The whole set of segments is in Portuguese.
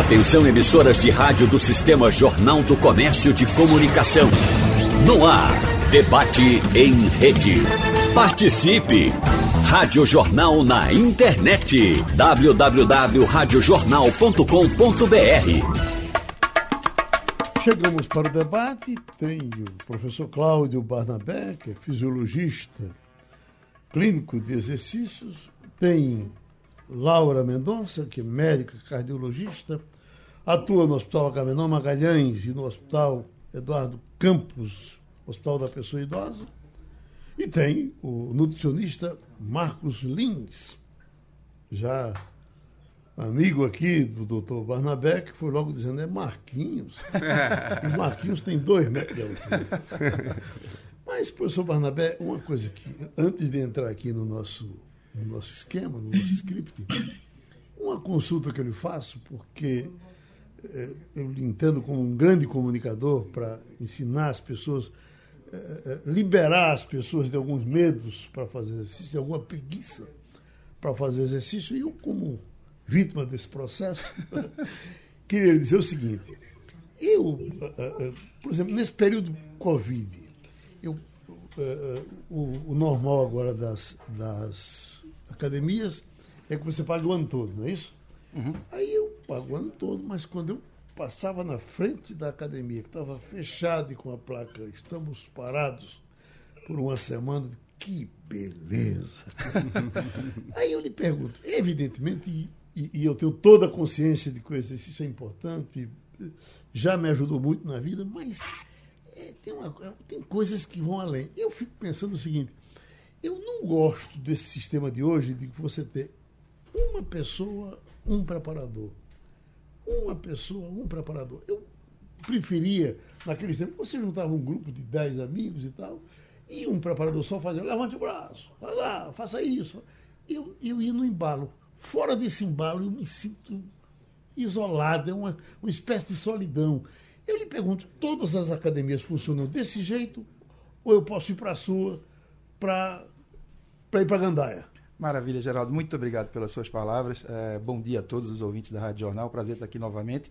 Atenção emissoras de rádio do Sistema Jornal do Comércio de Comunicação. No ar, debate em rede. Participe! Rádio Jornal na internet. www.radiojornal.com.br Chegamos para o debate. Tem o professor Cláudio Barnabé, que é fisiologista clínico de exercícios. Tem Laura Mendonça, que é médica cardiologista, atua no Hospital Agamenon Magalhães e no Hospital Eduardo Campos, Hospital da Pessoa Idosa. E tem o nutricionista Marcos Lins, já amigo aqui do doutor Barnabé, que foi logo dizendo, é Marquinhos. Os Marquinhos têm dois metros de altura. Mas, professor Barnabé, uma coisa que, antes de entrar aqui no nosso no nosso esquema, no nosso script, uma consulta que eu lhe faço, porque eu lhe entendo como um grande comunicador para ensinar as pessoas, é, liberar as pessoas de alguns medos para fazer exercício, de alguma preguiça para fazer exercício, e eu, como vítima desse processo, queria dizer o seguinte: eu, por exemplo, nesse período Covid, eu, o, o normal agora das, das academias é que você paga o ano todo, não é isso? Uhum. Aí eu pago o ano todo, mas quando eu passava na frente da academia, que estava fechada e com a placa estamos parados por uma semana, que beleza! Aí eu lhe pergunto, evidentemente, e, e, eu tenho toda a consciência de que o exercício é importante, já me ajudou muito na vida, mas é, tem, uma, tem coisas que vão além. Eu fico pensando o seguinte, eu não gosto desse sistema de hoje de você ter uma pessoa, um preparador. Uma pessoa, um preparador. Eu preferia, naqueles tempos, você juntava um grupo de 10 amigos e tal, e um preparador só fazia, levante o braço, vai lá, faça isso. Eu, eu ia no embalo. Fora desse embalo, eu me sinto isolado, é uma, uma espécie de solidão. Eu lhe pergunto, todas as academias funcionam desse jeito? Ou eu posso ir para a sua para ir para Gandaia. Maravilha, Geraldo. Muito obrigado pelas suas palavras. É, bom dia a todos os ouvintes da Rádio Jornal. Prazer estar aqui novamente.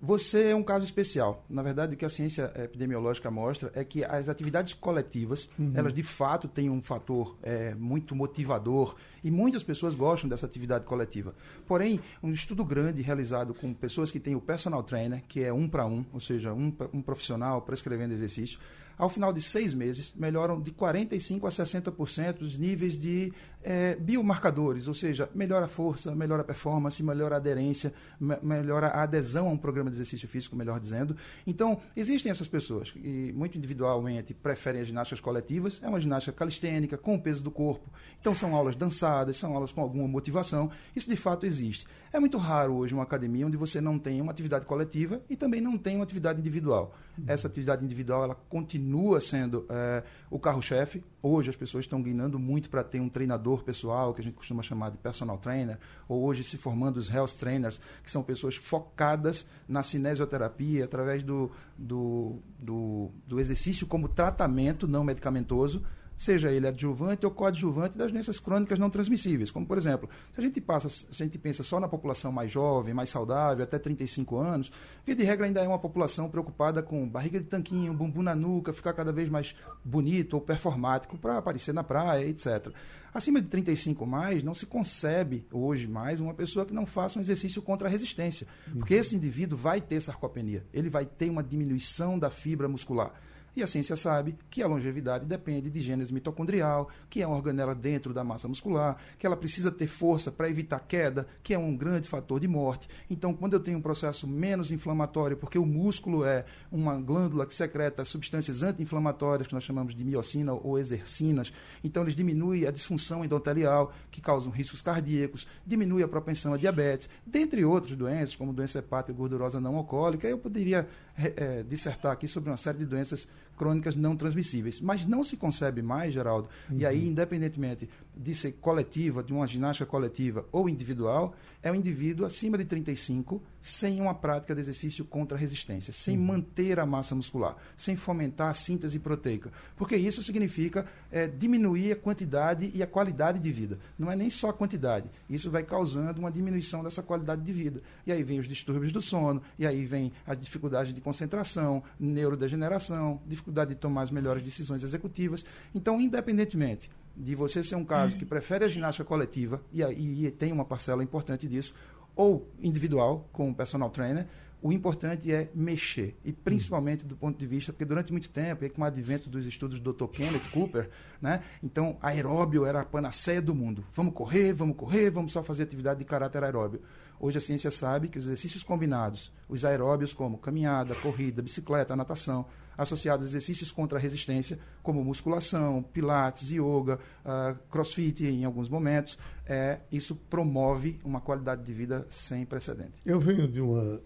Você é um caso especial. Na verdade, o que a ciência epidemiológica mostra é que as atividades coletivas, uhum. elas de fato têm um fator é, muito motivador e muitas pessoas gostam dessa atividade coletiva. Porém, um estudo grande realizado com pessoas que têm o personal trainer, que é um para um, ou seja, um, um profissional prescrevendo exercício, ao final de seis meses, melhoram de 45% a 60% os níveis de é, biomarcadores, ou seja, melhora a força, melhora a performance, melhora a aderência, me melhora a adesão a um programa de exercício físico, melhor dizendo. Então, existem essas pessoas que, muito individualmente, preferem as ginásticas coletivas. É uma ginástica calistênica, com o peso do corpo. Então, são aulas dançadas, são aulas com alguma motivação. Isso, de fato, existe. É muito raro hoje uma academia onde você não tem uma atividade coletiva e também não tem uma atividade individual. Uhum. Essa atividade individual ela continua sendo é, o carro-chefe. Hoje as pessoas estão guinando muito para ter um treinador pessoal, que a gente costuma chamar de personal trainer, ou hoje se formando os health trainers, que são pessoas focadas na cinesioterapia através do, do, do, do exercício como tratamento não medicamentoso seja ele adjuvante ou coadjuvante das doenças crônicas não transmissíveis. Como, por exemplo, se a gente passa, se a gente pensa só na população mais jovem, mais saudável, até 35 anos, via de regra ainda é uma população preocupada com barriga de tanquinho, bumbum na nuca, ficar cada vez mais bonito ou performático para aparecer na praia, etc. Acima de 35 mais, não se concebe hoje mais uma pessoa que não faça um exercício contra a resistência, porque esse indivíduo vai ter sarcopenia, ele vai ter uma diminuição da fibra muscular. E a ciência sabe que a longevidade depende de gênese mitocondrial, que é uma organela dentro da massa muscular, que ela precisa ter força para evitar queda, que é um grande fator de morte. Então, quando eu tenho um processo menos inflamatório, porque o músculo é uma glândula que secreta substâncias anti-inflamatórias, que nós chamamos de miocina ou exercinas, então eles diminuem a disfunção endotelial, que causam riscos cardíacos, diminui a propensão a diabetes, dentre outras doenças, como doença hepática gordurosa não alcoólica. Eu poderia é, dissertar aqui sobre uma série de doenças crônicas não transmissíveis. Mas não se concebe mais, Geraldo, uhum. e aí, uhum. independentemente de ser coletiva, de uma ginástica coletiva ou individual, é um indivíduo acima de 35 sem uma prática de exercício contra a resistência, sem uhum. manter a massa muscular, sem fomentar a síntese proteica. Porque isso significa é, diminuir a quantidade e a qualidade de vida. Não é nem só a quantidade. Isso vai causando uma diminuição dessa qualidade de vida. E aí vem os distúrbios do sono, e aí vem a dificuldade de concentração, neurodegeneração, dificuldade de tomar as melhores decisões executivas. Então, independentemente de você ser um caso que prefere a ginástica coletiva, e, e, e tem uma parcela importante disso, ou individual, com o personal trainer, o importante é mexer, e principalmente do ponto de vista, porque durante muito tempo, e com o advento dos estudos do Dr. Kenneth Cooper, né, então aeróbio era a panaceia do mundo. Vamos correr, vamos correr, vamos só fazer atividade de caráter aeróbio. Hoje a ciência sabe que os exercícios combinados, os aeróbios como caminhada, corrida, bicicleta, natação, associados a exercícios contra a resistência, como musculação, pilates, yoga, uh, crossfit em alguns momentos, é, isso promove uma qualidade de vida sem precedente. Eu venho de uma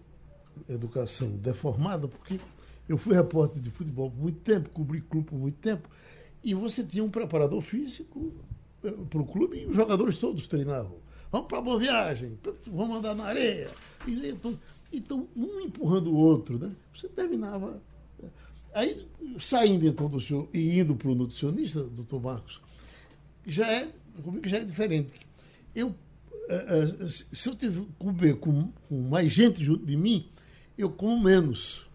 educação deformada, porque eu fui repórter de futebol por muito tempo, cobri clube por muito tempo, e você tinha um preparador físico eh, para o clube e os jogadores todos treinavam. Vamos para boa viagem, vamos andar na areia. Então, então, um empurrando o outro, né? Você terminava Aí, saindo então do senhor e indo para o nutricionista, doutor Marcos, já é, comigo já é diferente. Eu, eh, eh, se eu tiver comer com, com mais gente junto de mim, eu como menos.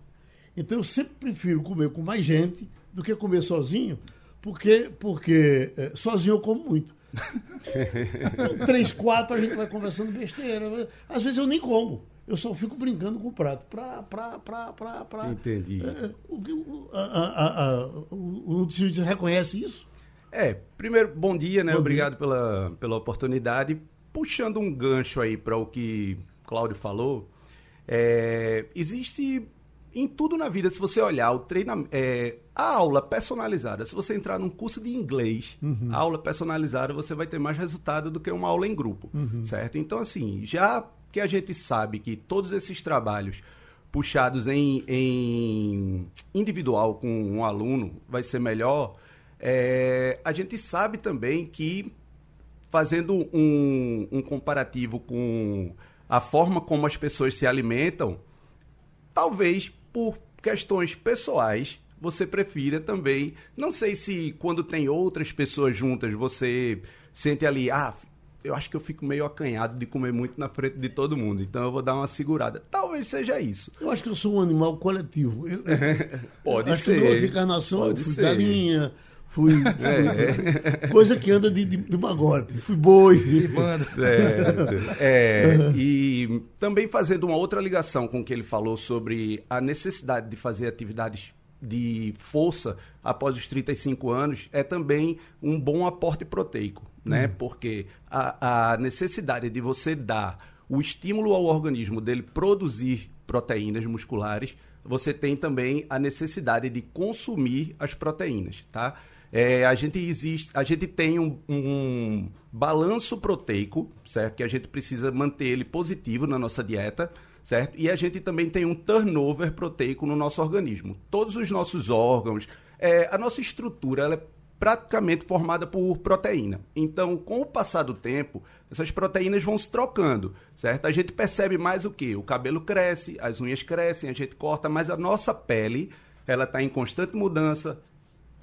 Então eu sempre prefiro comer com mais gente do que comer sozinho, porque, porque é, sozinho eu como muito. três, quatro a gente vai conversando besteira. Às vezes eu nem como. Eu só fico brincando com o prato. Pra, pra, pra, pra, pra. Entendi. É, o, a, a, a, o, o reconhece isso? É, primeiro, bom dia, né? Bom Obrigado dia. Pela, pela oportunidade. Puxando um gancho aí para o que Cláudio falou, é, existe em tudo na vida, se você olhar o treinamento, é, a aula personalizada, se você entrar num curso de inglês, uhum. aula personalizada, você vai ter mais resultado do que uma aula em grupo, uhum. certo? Então, assim, já que a gente sabe que todos esses trabalhos puxados em, em individual com um aluno vai ser melhor, é, a gente sabe também que fazendo um, um comparativo com a forma como as pessoas se alimentam, talvez por questões pessoais você prefira também. Não sei se quando tem outras pessoas juntas você sente ali, ah, eu acho que eu fico meio acanhado de comer muito na frente de todo mundo. Então eu vou dar uma segurada. Talvez seja isso. Eu acho que eu sou um animal coletivo. Eu, Pode acho ser. Que outra encarnação Pode eu fui ser. galinha, fui, é. coisa que anda de, de, de magote. Fui boi. Certo. É, e também fazendo uma outra ligação com o que ele falou sobre a necessidade de fazer atividades de força após os 35 anos é também um bom aporte proteico, né? Hum. Porque a, a necessidade de você dar o estímulo ao organismo dele produzir proteínas musculares, você tem também a necessidade de consumir as proteínas, tá? É, a gente existe, a gente tem um, um, balanço proteico, certo? Que a gente precisa manter ele positivo na nossa dieta, certo? E a gente também tem um turnover proteico no nosso organismo. Todos os nossos órgãos, é, a nossa estrutura, ela é praticamente formada por proteína. Então, com o passar do tempo, essas proteínas vão se trocando, certo? A gente percebe mais o que? O cabelo cresce, as unhas crescem, a gente corta, mas a nossa pele, ela está em constante mudança.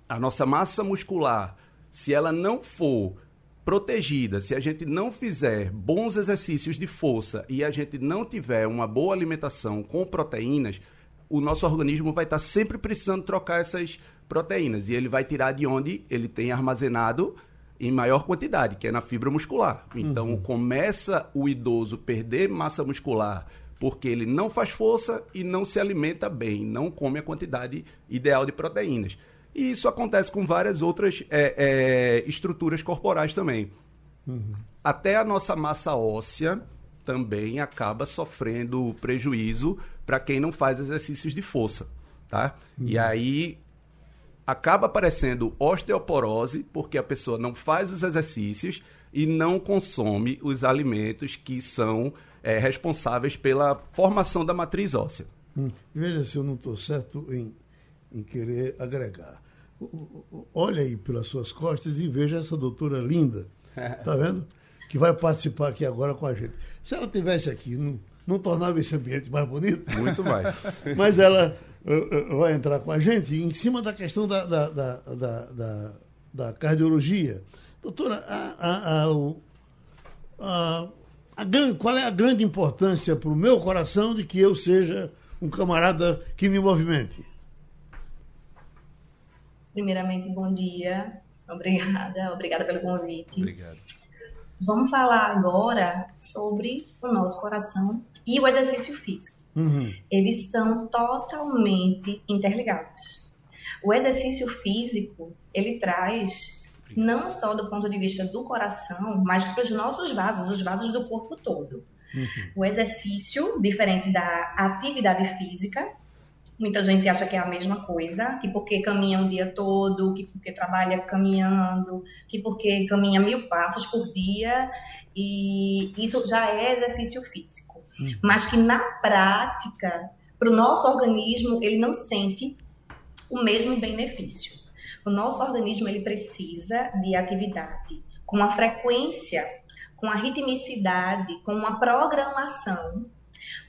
A nossa massa muscular, se ela não for protegida, se a gente não fizer bons exercícios de força e a gente não tiver uma boa alimentação com proteínas, o nosso organismo vai estar sempre precisando trocar essas proteínas e ele vai tirar de onde ele tem armazenado em maior quantidade, que é na fibra muscular. Então uhum. começa o idoso perder massa muscular porque ele não faz força e não se alimenta bem, não come a quantidade ideal de proteínas. E isso acontece com várias outras é, é, estruturas corporais também. Uhum. Até a nossa massa óssea também acaba sofrendo prejuízo para quem não faz exercícios de força, tá? Uhum. E aí acaba aparecendo osteoporose porque a pessoa não faz os exercícios e não consome os alimentos que são é, responsáveis pela formação da matriz óssea. Hum. Veja se eu não estou certo em em querer agregar. Olha aí pelas suas costas e veja essa doutora linda, tá vendo? Que vai participar aqui agora com a gente. Se ela tivesse aqui, não, não tornava esse ambiente mais bonito? Muito mais. Mas ela uh, uh, vai entrar com a gente em cima da questão da, da, da, da, da, da cardiologia. Doutora, a, a, a, a, grande, qual é a grande importância para o meu coração de que eu seja um camarada que me movimente? Primeiramente, bom dia. Obrigada, obrigada pelo convite. Obrigado. Vamos falar agora sobre o nosso coração e o exercício físico. Uhum. Eles são totalmente interligados. O exercício físico, ele traz não só do ponto de vista do coração, mas para os nossos vasos, os vasos do corpo todo. Uhum. O exercício, diferente da atividade física, Muita gente acha que é a mesma coisa, que porque caminha o dia todo, que porque trabalha caminhando, que porque caminha mil passos por dia, e isso já é exercício físico. Uhum. Mas que na prática, para o nosso organismo, ele não sente o mesmo benefício. O nosso organismo ele precisa de atividade com a frequência, com a ritmicidade, com uma programação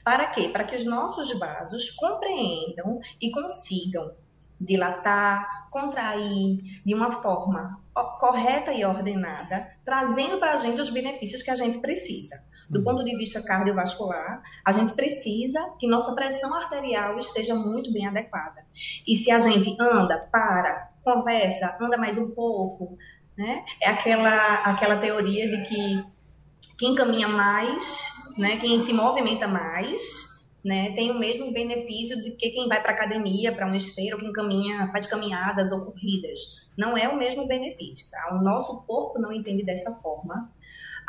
para quê? Para que os nossos vasos compreendam e consigam dilatar, contrair de uma forma correta e ordenada, trazendo para a gente os benefícios que a gente precisa. Do ponto de vista cardiovascular, a gente precisa que nossa pressão arterial esteja muito bem adequada. E se a gente anda, para, conversa, anda mais um pouco, né? É aquela, aquela teoria de que quem caminha mais, né, quem se movimenta mais, né, tem o mesmo benefício de que quem vai para academia, para um esteiro, quem caminha, faz caminhadas ou corridas. Não é o mesmo benefício, tá? O nosso corpo não entende dessa forma,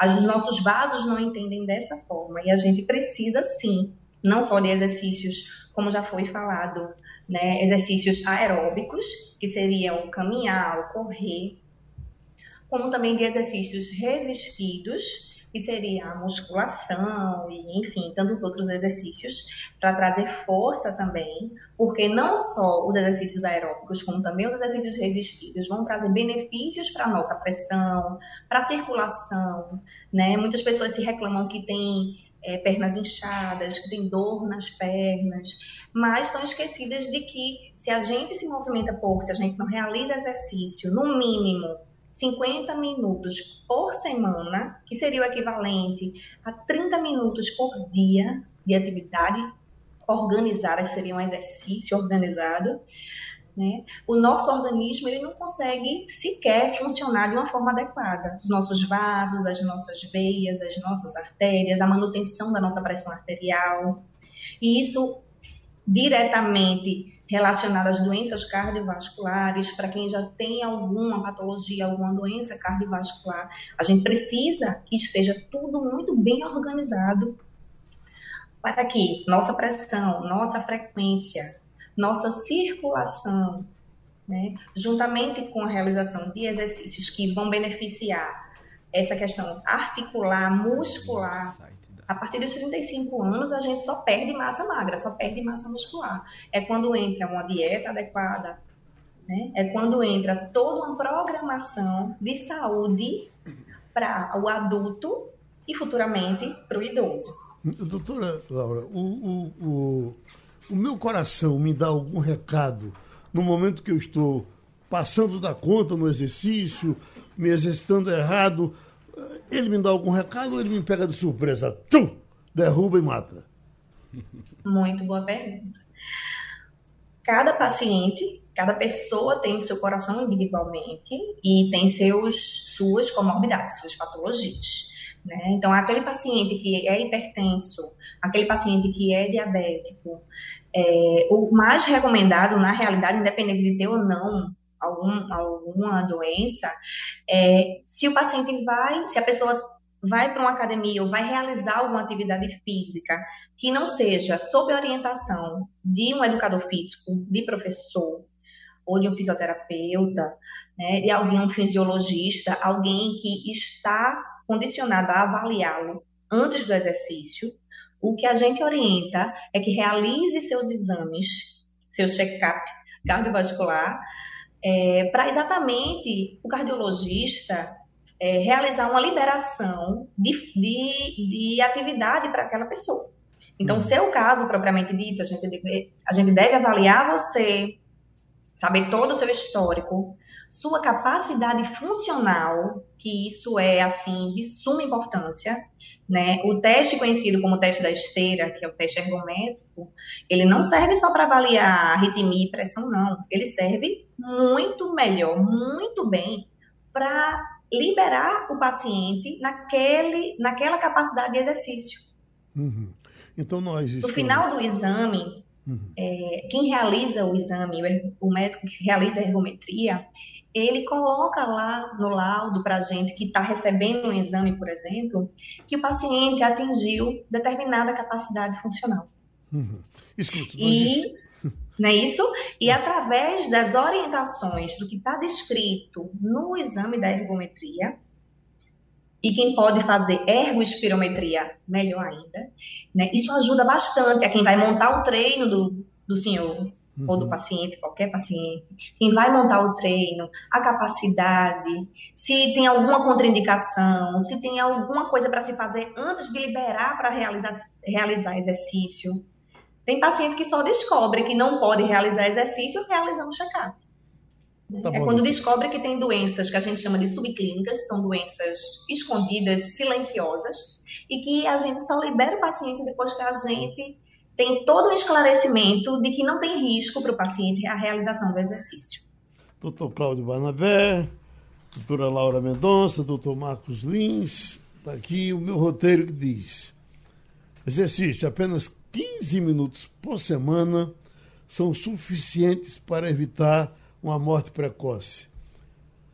os nossos vasos não entendem dessa forma e a gente precisa sim, não só de exercícios, como já foi falado, né, exercícios aeróbicos, que seriam caminhar, correr, como também de exercícios resistidos, que seria a musculação e, enfim, tantos outros exercícios para trazer força também, porque não só os exercícios aeróbicos, como também os exercícios resistidos vão trazer benefícios para a nossa pressão, para a circulação, né? Muitas pessoas se reclamam que tem é, pernas inchadas, que tem dor nas pernas, mas estão esquecidas de que se a gente se movimenta pouco, se a gente não realiza exercício, no mínimo 50 minutos por semana, que seria o equivalente a 30 minutos por dia de atividade organizada, que seria um exercício organizado, né? O nosso organismo ele não consegue sequer funcionar de uma forma adequada. Os nossos vasos, as nossas veias, as nossas artérias, a manutenção da nossa pressão arterial. E isso diretamente relacionada às doenças cardiovasculares, para quem já tem alguma patologia, alguma doença cardiovascular, a gente precisa que esteja tudo muito bem organizado para que nossa pressão, nossa frequência, nossa circulação, né, juntamente com a realização de exercícios que vão beneficiar essa questão articular, muscular, a partir dos 35 anos, a gente só perde massa magra, só perde massa muscular. É quando entra uma dieta adequada, né? é quando entra toda uma programação de saúde para o adulto e futuramente para o idoso. Doutora Laura, o, o, o, o meu coração me dá algum recado no momento que eu estou passando da conta no exercício, me exercitando errado, ele me dá algum recado ou ele me pega de surpresa? Tum! Derruba e mata. Muito boa pergunta. Cada paciente, cada pessoa tem o seu coração individualmente e tem seus, suas comorbidades, suas patologias. Né? Então, aquele paciente que é hipertenso, aquele paciente que é diabético, é, o mais recomendado, na realidade, independente de ter ou não algum, alguma doença, é, se o paciente vai, se a pessoa vai para uma academia ou vai realizar alguma atividade física que não seja sob orientação de um educador físico, de professor, ou de um fisioterapeuta, né, de alguém, um fisiologista, alguém que está condicionado a avaliá-lo antes do exercício, o que a gente orienta é que realize seus exames, seu check-up cardiovascular, é, para exatamente o cardiologista é, realizar uma liberação de, de, de atividade para aquela pessoa. Então, uhum. seu caso propriamente dito, a gente, deve, a gente deve avaliar você, saber todo o seu histórico, sua capacidade funcional, que isso é assim de suma importância, né? O teste conhecido como teste da esteira, que é o teste ergométrico, ele não serve só para avaliar arritmia e pressão, não. Ele serve muito melhor, muito bem para liberar o paciente naquele, naquela capacidade de exercício. Uhum. Então nós estamos... No final do exame, uhum. é, quem realiza o exame, o médico que realiza a ergometria, ele coloca lá no laudo para a gente que está recebendo um exame, por exemplo, que o paciente atingiu determinada capacidade funcional. Uhum. Escuta, e não é isso? E através das orientações do que está descrito no exame da ergometria, e quem pode fazer ergoespirometria, melhor ainda, né? isso ajuda bastante a quem vai montar o treino do, do senhor uhum. ou do paciente, qualquer paciente, quem vai montar o treino, a capacidade, se tem alguma contraindicação, se tem alguma coisa para se fazer antes de liberar para realizar, realizar exercício. Tem paciente que só descobre que não pode realizar exercício realizando check-up. Tá é quando descobre que tem doenças que a gente chama de subclínicas, são doenças escondidas, silenciosas, e que a gente só libera o paciente depois que a gente tem todo o esclarecimento de que não tem risco para o paciente a realização do exercício. Doutor Cláudio Barnabé, doutora Laura Mendonça, doutor Marcos Lins, está aqui o meu roteiro que diz: exercício apenas 15 minutos por semana são suficientes para evitar uma morte precoce.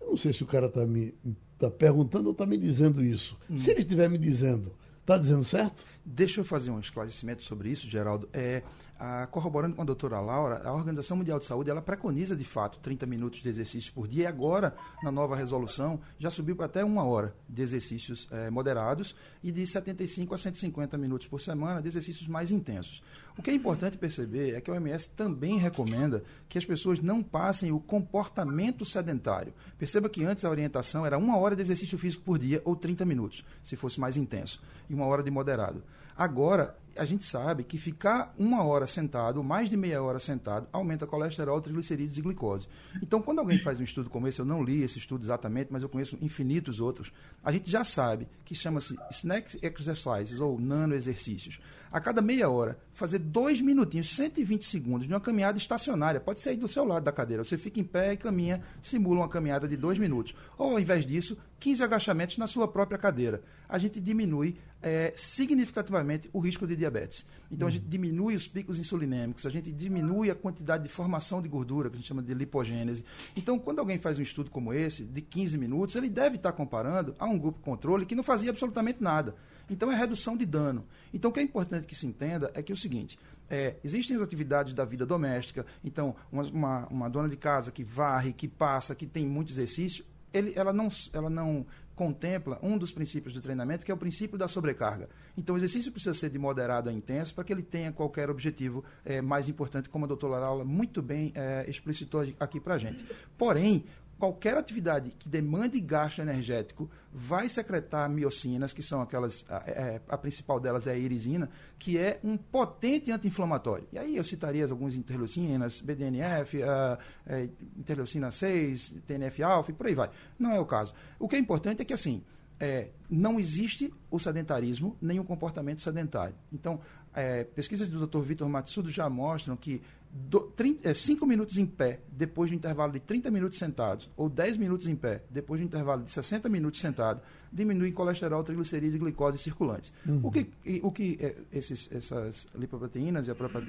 Eu não sei se o cara está me tá perguntando ou está me dizendo isso. Hum. Se ele estiver me dizendo, está dizendo certo? Deixa eu fazer um esclarecimento sobre isso, Geraldo. É, a, corroborando com a doutora Laura, a Organização Mundial de Saúde ela preconiza de fato 30 minutos de exercício por dia e agora, na nova resolução, já subiu para até uma hora de exercícios é, moderados e de 75 a 150 minutos por semana de exercícios mais intensos. O que é importante perceber é que a OMS também recomenda que as pessoas não passem o comportamento sedentário. Perceba que antes a orientação era uma hora de exercício físico por dia ou 30 minutos, se fosse mais intenso, e uma hora de moderado. Agora, a gente sabe que ficar uma hora sentado, mais de meia hora sentado, aumenta colesterol, triglicerídeos e glicose. Então, quando alguém faz um estudo como esse, eu não li esse estudo exatamente, mas eu conheço infinitos outros, a gente já sabe que chama-se snack exercises ou nano exercícios. A cada meia hora, fazer dois minutinhos, 120 segundos de uma caminhada estacionária. Pode ser do seu lado da cadeira. Você fica em pé e caminha, simula uma caminhada de dois minutos. Ou, ao invés disso, 15 agachamentos na sua própria cadeira. A gente diminui é, significativamente o risco de diabetes. Então, uhum. a gente diminui os picos insulinêmicos, a gente diminui a quantidade de formação de gordura, que a gente chama de lipogênese. Então, quando alguém faz um estudo como esse, de 15 minutos, ele deve estar comparando a um grupo controle que não fazia absolutamente nada. Então, é redução de dano. Então, o que é importante que se entenda é que é o seguinte: é, existem as atividades da vida doméstica, então, uma, uma, uma, dona de casa que varre, que passa, que tem muito exercício, ele, ela, não, ela não contempla um dos princípios do treinamento, que é o princípio da sobrecarga. Então, o exercício precisa ser de moderado a intenso para que ele tenha qualquer objetivo é, mais importante, como a doutora Laura muito bem é, explicitou aqui para a gente. Porém, qualquer atividade que demande gasto energético vai secretar miocinas, que são aquelas, a, é, a, principal delas é a irisina, que é um potente anti-inflamatório. E aí eu citaria algumas interleucinas, BDNF, a, a, é, interleucina 6, TNF-alfa e por aí vai. Não é o caso. O que é importante é que, assim, é, não existe o sedentarismo nem o comportamento sedentário. Então, é, pesquisas do Dr. Vitor Matsudo já mostram que 5 é, minutos em pé, depois de um intervalo de 30 minutos sentados, ou 10 minutos em pé, depois de um intervalo de 60 minutos sentado, diminui colesterol, triglicerídeos e glicose circulantes. Uhum. O que, o que é, esses, essas lipoproteínas e a própria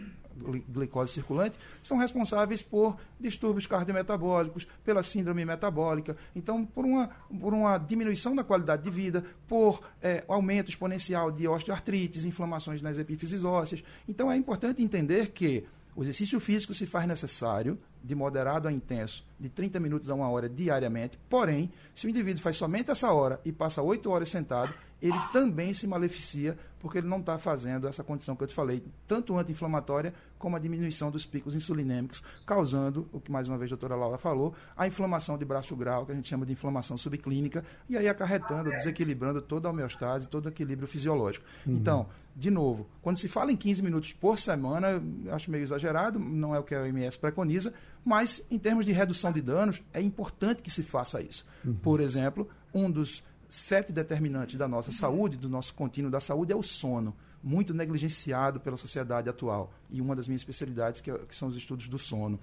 glicose circulante são responsáveis por distúrbios cardiometabólicos, pela síndrome metabólica, então por uma, por uma diminuição da qualidade de vida, por é, aumento exponencial de osteoartrites, inflamações nas epífises ósseas. Então é importante entender que o exercício físico se faz necessário de moderado a intenso, de 30 minutos a uma hora diariamente. Porém, se o indivíduo faz somente essa hora e passa oito horas sentado, ele também se maleficia porque ele não está fazendo essa condição que eu te falei, tanto anti-inflamatória como a diminuição dos picos insulinêmicos, causando, o que mais uma vez a doutora Laura falou, a inflamação de braço grau, que a gente chama de inflamação subclínica, e aí acarretando, desequilibrando toda a homeostase, todo o equilíbrio fisiológico. Uhum. Então, de novo, quando se fala em 15 minutos por semana, acho meio exagerado, não é o que a OMS preconiza, mas em termos de redução de danos, é importante que se faça isso. Uhum. Por exemplo, um dos sete determinantes da nossa saúde, do nosso contínuo da saúde, é o sono, muito negligenciado pela sociedade atual. E uma das minhas especialidades, que, é, que são os estudos do sono.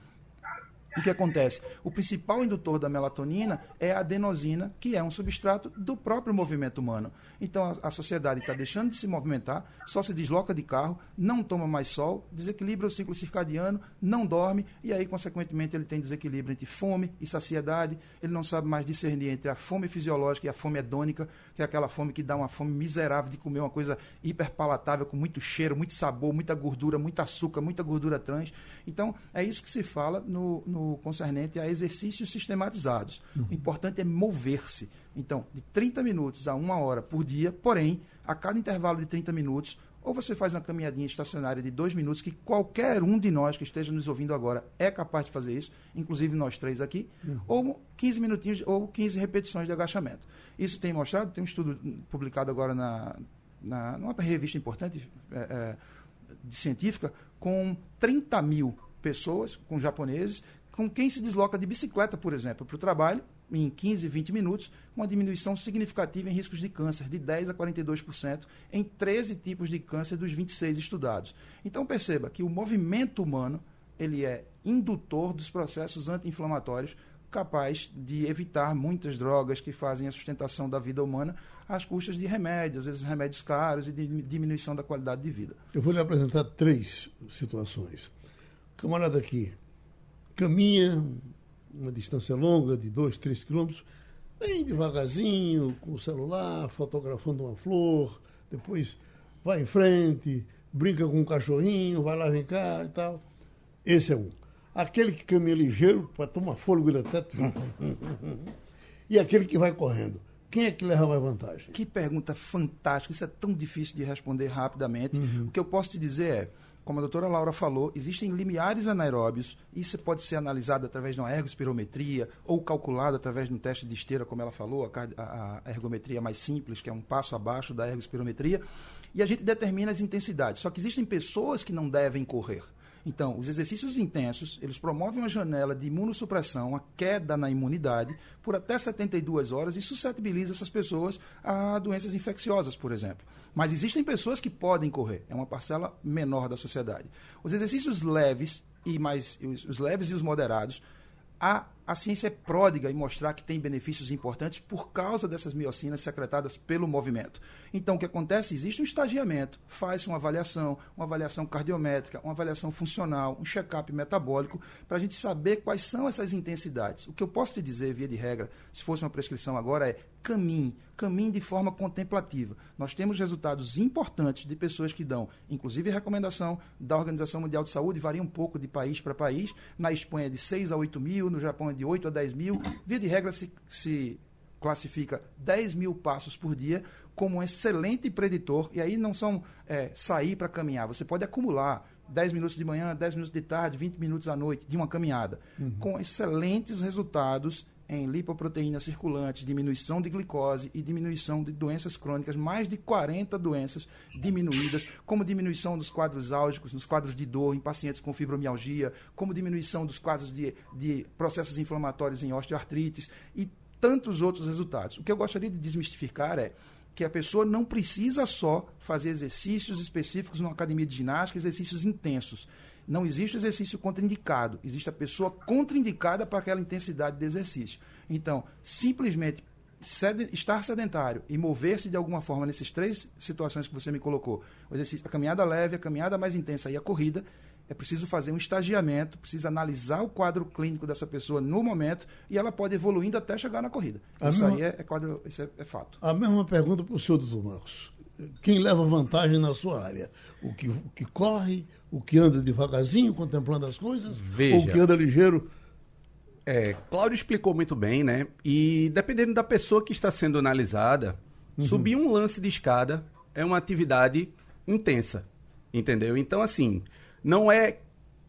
O que acontece? O principal indutor da melatonina é a adenosina, que é um substrato do próprio movimento humano. Então a, a sociedade está deixando de se movimentar, só se desloca de carro, não toma mais sol, desequilibra o ciclo circadiano, não dorme, e aí, consequentemente, ele tem desequilíbrio entre fome e saciedade. Ele não sabe mais discernir entre a fome fisiológica e a fome hedônica, que é aquela fome que dá uma fome miserável de comer uma coisa hiperpalatável, com muito cheiro, muito sabor, muita gordura, muito açúcar, muita gordura trans. Então, é isso que se fala no, no no concernente a exercícios sistematizados. Uhum. O importante é mover-se. Então, de 30 minutos a uma hora por dia, porém, a cada intervalo de 30 minutos, ou você faz uma caminhadinha estacionária de dois minutos, que qualquer um de nós que esteja nos ouvindo agora é capaz de fazer isso, inclusive nós três aqui, uhum. ou 15 minutinhos, ou 15 repetições de agachamento. Isso tem mostrado, tem um estudo publicado agora na, na numa revista importante é, é, de científica, com 30 mil pessoas, com japoneses, com quem se desloca de bicicleta, por exemplo, para o trabalho, em 15, 20 minutos, uma diminuição significativa em riscos de câncer, de 10% a 42%, em 13 tipos de câncer dos 26 estudados. Então perceba que o movimento humano ele é indutor dos processos anti-inflamatórios, capaz de evitar muitas drogas que fazem a sustentação da vida humana às custas de remédios, vezes remédios caros e de diminuição da qualidade de vida. Eu vou lhe apresentar três situações. Camarada aqui, caminha uma distância longa de 2, 3 quilômetros, bem devagarzinho, com o celular, fotografando uma flor, depois vai em frente, brinca com um cachorrinho, vai lá, vem cá e tal. Esse é um. Aquele que caminha ligeiro, para tomar fôlego de teto. e aquele que vai correndo. Quem é que leva mais vantagem? Que pergunta fantástica. Isso é tão difícil de responder rapidamente. Uhum. O que eu posso te dizer é como a doutora Laura falou, existem limiares anaeróbios. Isso pode ser analisado através de uma ergospirometria ou calculado através de um teste de esteira, como ela falou, a, a ergometria mais simples, que é um passo abaixo da ergospirometria. E a gente determina as intensidades. Só que existem pessoas que não devem correr. Então, os exercícios intensos, eles promovem uma janela de imunossupressão, a queda na imunidade, por até 72 horas e suscetibiliza essas pessoas a doenças infecciosas, por exemplo. Mas existem pessoas que podem correr, é uma parcela menor da sociedade. Os exercícios leves e mais os, os leves e os moderados, a a ciência é pródiga em mostrar que tem benefícios importantes por causa dessas miocinas secretadas pelo movimento. Então, o que acontece? Existe um estagiamento, faz uma avaliação, uma avaliação cardiométrica, uma avaliação funcional, um check-up metabólico, para a gente saber quais são essas intensidades. O que eu posso te dizer, via de regra, se fosse uma prescrição agora, é caminhe, caminhe de forma contemplativa. Nós temos resultados importantes de pessoas que dão, inclusive recomendação da Organização Mundial de Saúde, varia um pouco de país para país, na Espanha de 6 a 8 mil, no Japão é de 8 a 10 mil. Via de regra, se, se classifica 10 mil passos por dia como um excelente preditor. E aí não são é, sair para caminhar. Você pode acumular 10 minutos de manhã, 10 minutos de tarde, 20 minutos à noite de uma caminhada, uhum. com excelentes resultados em lipoproteínas circulantes, diminuição de glicose e diminuição de doenças crônicas, mais de 40 doenças diminuídas, como diminuição dos quadros álgicos, nos quadros de dor em pacientes com fibromialgia, como diminuição dos quadros de, de processos inflamatórios em osteoartrites e tantos outros resultados. O que eu gostaria de desmistificar é que a pessoa não precisa só fazer exercícios específicos numa academia de ginástica, exercícios intensos. Não existe exercício contraindicado, existe a pessoa contraindicada para aquela intensidade de exercício. Então, simplesmente estar sedentário e mover-se de alguma forma nessas três situações que você me colocou, o exercício, a caminhada leve, a caminhada mais intensa e a corrida, é preciso fazer um estagiamento, precisa analisar o quadro clínico dessa pessoa no momento e ela pode evoluindo até chegar na corrida. A isso mesma, aí é, é, quadro, isso é, é, fato. A mesma pergunta para o senhor, doutor Marcos. Quem leva vantagem na sua área? O que, o que corre, o que anda devagarzinho contemplando as coisas, Veja. ou o que anda ligeiro? É, Cláudio explicou muito bem, né? E dependendo da pessoa que está sendo analisada, subir um lance de escada é uma atividade intensa, entendeu? Então, assim, não é,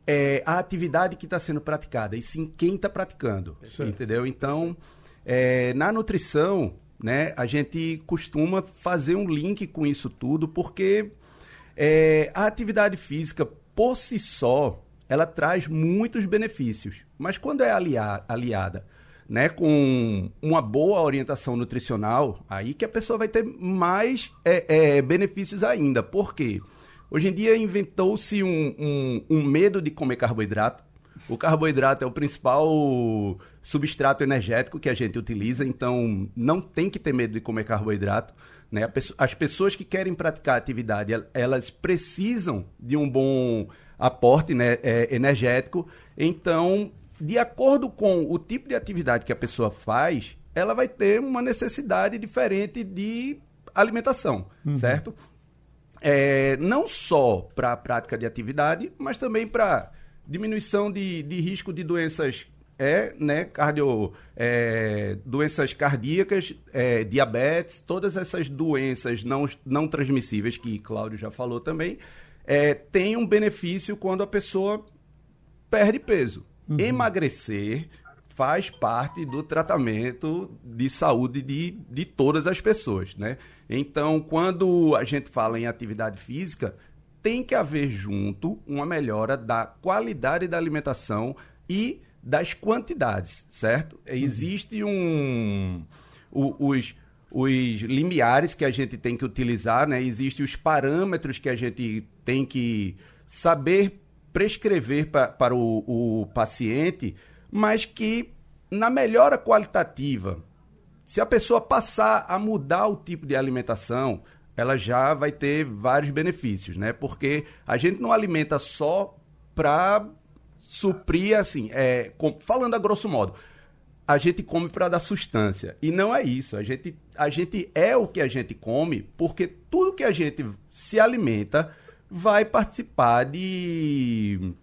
é a atividade que está sendo praticada, e sim quem está praticando, Certo. entendeu? Então, é, na nutrição, né, a gente costuma fazer um link com isso tudo, porque é, a atividade física, por si só, ela traz muitos benefícios. Mas quando é alia- aliada né, com uma boa orientação nutricional, aí que a pessoa vai ter mais é, é, benefícios ainda. Por quê? Hoje em dia inventou-se um, um- um medo de comer carboidrato. O carboidrato é o principal substrato energético que a gente utiliza, então não tem que ter medo de comer carboidrato. Né? As pessoas que querem praticar atividade, el- elas precisam de um bom aporte né, é, energético. Então, de acordo com o tipo de atividade que a pessoa faz, ela vai ter uma necessidade diferente de alimentação, certo? É, não só para a prática de atividade, mas também para diminuição de, de risco de doenças é, né, cardio, é, doenças cardíacas, é, diabetes, todas essas doenças não, não transmissíveis, que Cláudio já falou também, é, tem um benefício quando a pessoa perde peso. Emagrecer faz parte do tratamento de saúde de, de todas as pessoas, né? Então, quando a gente fala em atividade física, tem que haver junto uma melhora da qualidade da alimentação e das quantidades, certo? Existe um... o- os, os limiares que a gente tem que utilizar, né? Existem os parâmetros que a gente tem que saber prescrever pa- para o, o paciente, mas que na melhora qualitativa, se a pessoa passar a mudar o tipo de alimentação, ela já vai ter vários benefícios, né? Porque a gente não alimenta só para suprir, assim, é, com- falando a grosso modo, a gente come para dar sustância. E não é isso. A gente, a gente é o que a gente come porque tudo que a gente se alimenta vai participar de,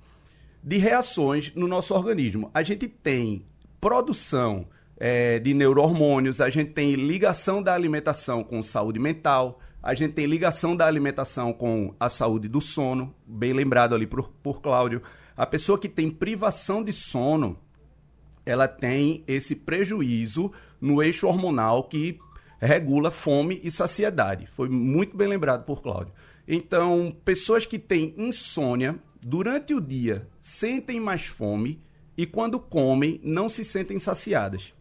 de reações no nosso organismo. A gente tem produção eh, de neurohormônios, a gente tem ligação da alimentação com saúde mental, a gente tem ligação da alimentação com a saúde do sono, bem lembrado ali por, por Cláudio. A pessoa que tem privação de sono, ela tem esse prejuízo no eixo hormonal que regula fome e saciedade. Foi muito bem lembrado por Cláudio. Então, pessoas que têm insônia durante o dia sentem mais fome e quando comem não se sentem saciadas.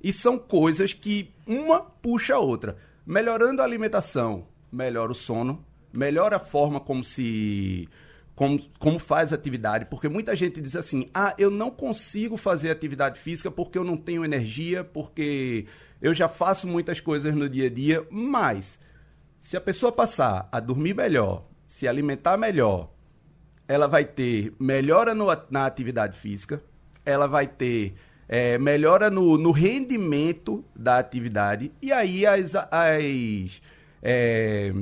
E são coisas que uma puxa a outra. Melhorando a alimentação, melhora o sono, melhora a forma como se como, como faz atividade, porque muita gente diz assim: "Ah, eu não consigo fazer atividade física porque eu não tenho energia, porque eu já faço muitas coisas no dia a dia", mas se a pessoa passar a dormir melhor, se alimentar melhor, ela vai ter melhora no- na atividade física, ela vai ter é, melhora no, no rendimento da atividade, e aí as, as, é,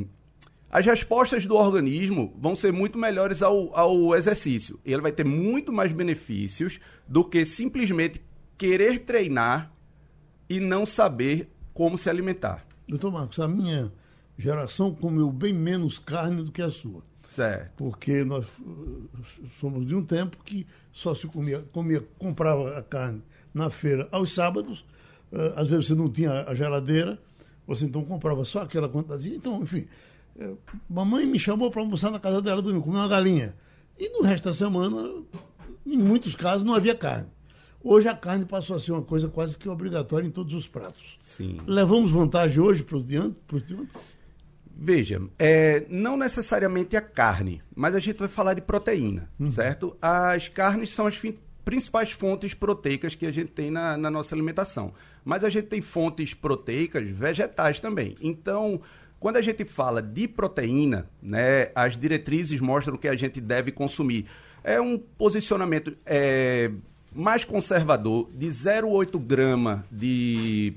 as respostas do organismo vão ser muito melhores ao, ao exercício. Ele vai ter muito mais benefícios do que simplesmente querer treinar e não saber como se alimentar. Doutor Marcos, a minha geração comeu bem menos carne do que a sua. Certo. Porque nós uh, somos de um tempo que só se comia, comia comprava a carne na feira aos sábados. Uh, às vezes você não tinha a geladeira, você então comprava só aquela quantidade. Então, enfim, eh, mamãe me chamou para almoçar na casa dela domingo, comer uma galinha. E no resto da semana, em muitos casos, não havia carne. Hoje a carne passou a ser uma coisa quase que obrigatória em todos os pratos. Sim. Levamos vantagem hoje para os diantes? Veja, é, não necessariamente a carne, mas a gente vai falar de proteína, certo? As carnes são as principais fontes proteicas que a gente tem na, na nossa alimentação. Mas a gente tem fontes proteicas vegetais também. Então, quando a gente fala de proteína, né, as diretrizes mostram que a gente deve consumir. É um posicionamento é, mais conservador, de 0,8 grama de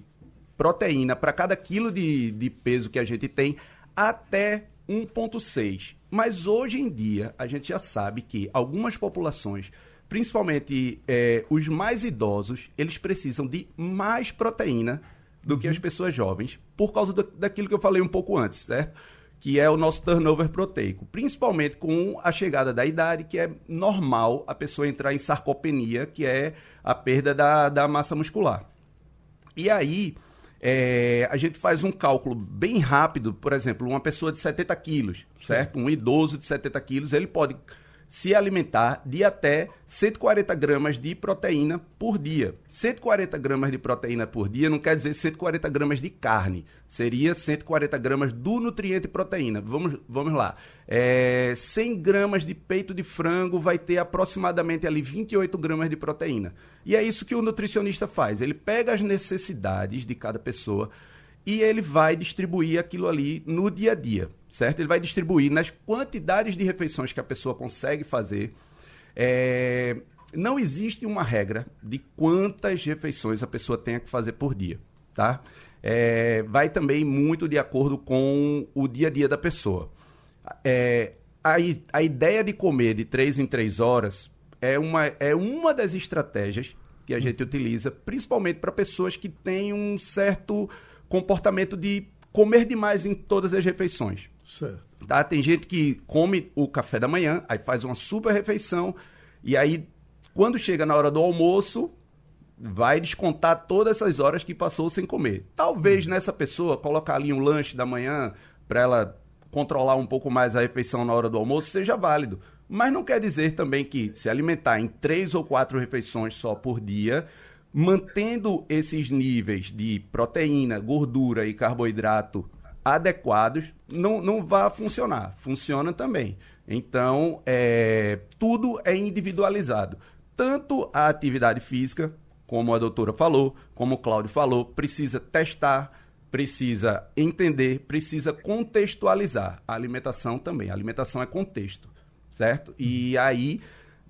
proteína para cada quilo de, de peso que a gente tem, até 1,6. Mas hoje em dia, a gente já sabe que algumas populações, principalmente é, os mais idosos, eles precisam de mais proteína do que as pessoas jovens, por causa do, daquilo que eu falei um pouco antes, certo? Que é o nosso turnover proteico, principalmente com a chegada da idade, que é normal a pessoa entrar em sarcopenia, que é a perda da, da massa muscular. E aí, é, a gente faz um cálculo bem rápido, por exemplo, uma pessoa de 70 quilos, certo? Um idoso de 70 quilos, ele pode se alimentar de até 140 gramas de proteína por dia. 140 gramas de proteína por dia não quer dizer 140 gramas de carne, seria 140 gramas do nutriente proteína. Vamos, vamos lá. É, 100 gramas de peito de frango vai ter aproximadamente ali 28 gramas de proteína. E é isso que o nutricionista faz. Ele pega as necessidades de cada pessoa e ele vai distribuir aquilo ali no dia a dia, certo? Ele vai distribuir nas quantidades de refeições que a pessoa consegue fazer. É... Não existe uma regra de quantas refeições a pessoa tenha que fazer por dia, tá? É... Vai também muito de acordo com o dia a dia da pessoa. É... A, a ideia de comer de três em três horas é uma, é uma das estratégias que a gente utiliza, principalmente para pessoas que têm um certo comportamento de comer demais em todas as refeições. Certo. Tá? Tem gente que come o café da manhã, aí faz uma super refeição, e aí, quando chega na hora do almoço, vai descontar todas essas horas que passou sem comer. Talvez nessa pessoa colocar ali um lanche da manhã para ela controlar um pouco mais a refeição na hora do almoço seja válido. Mas não quer dizer também que se alimentar em três ou quatro refeições só por dia mantendo esses níveis de proteína, gordura e carboidrato adequados, não, não vai funcionar. Funciona também. Então, é, tudo é individualizado. Tanto a atividade física, como a doutora falou, como o Cláudio falou, precisa testar, precisa entender, precisa contextualizar. A alimentação também. A alimentação é contexto, certo? E aí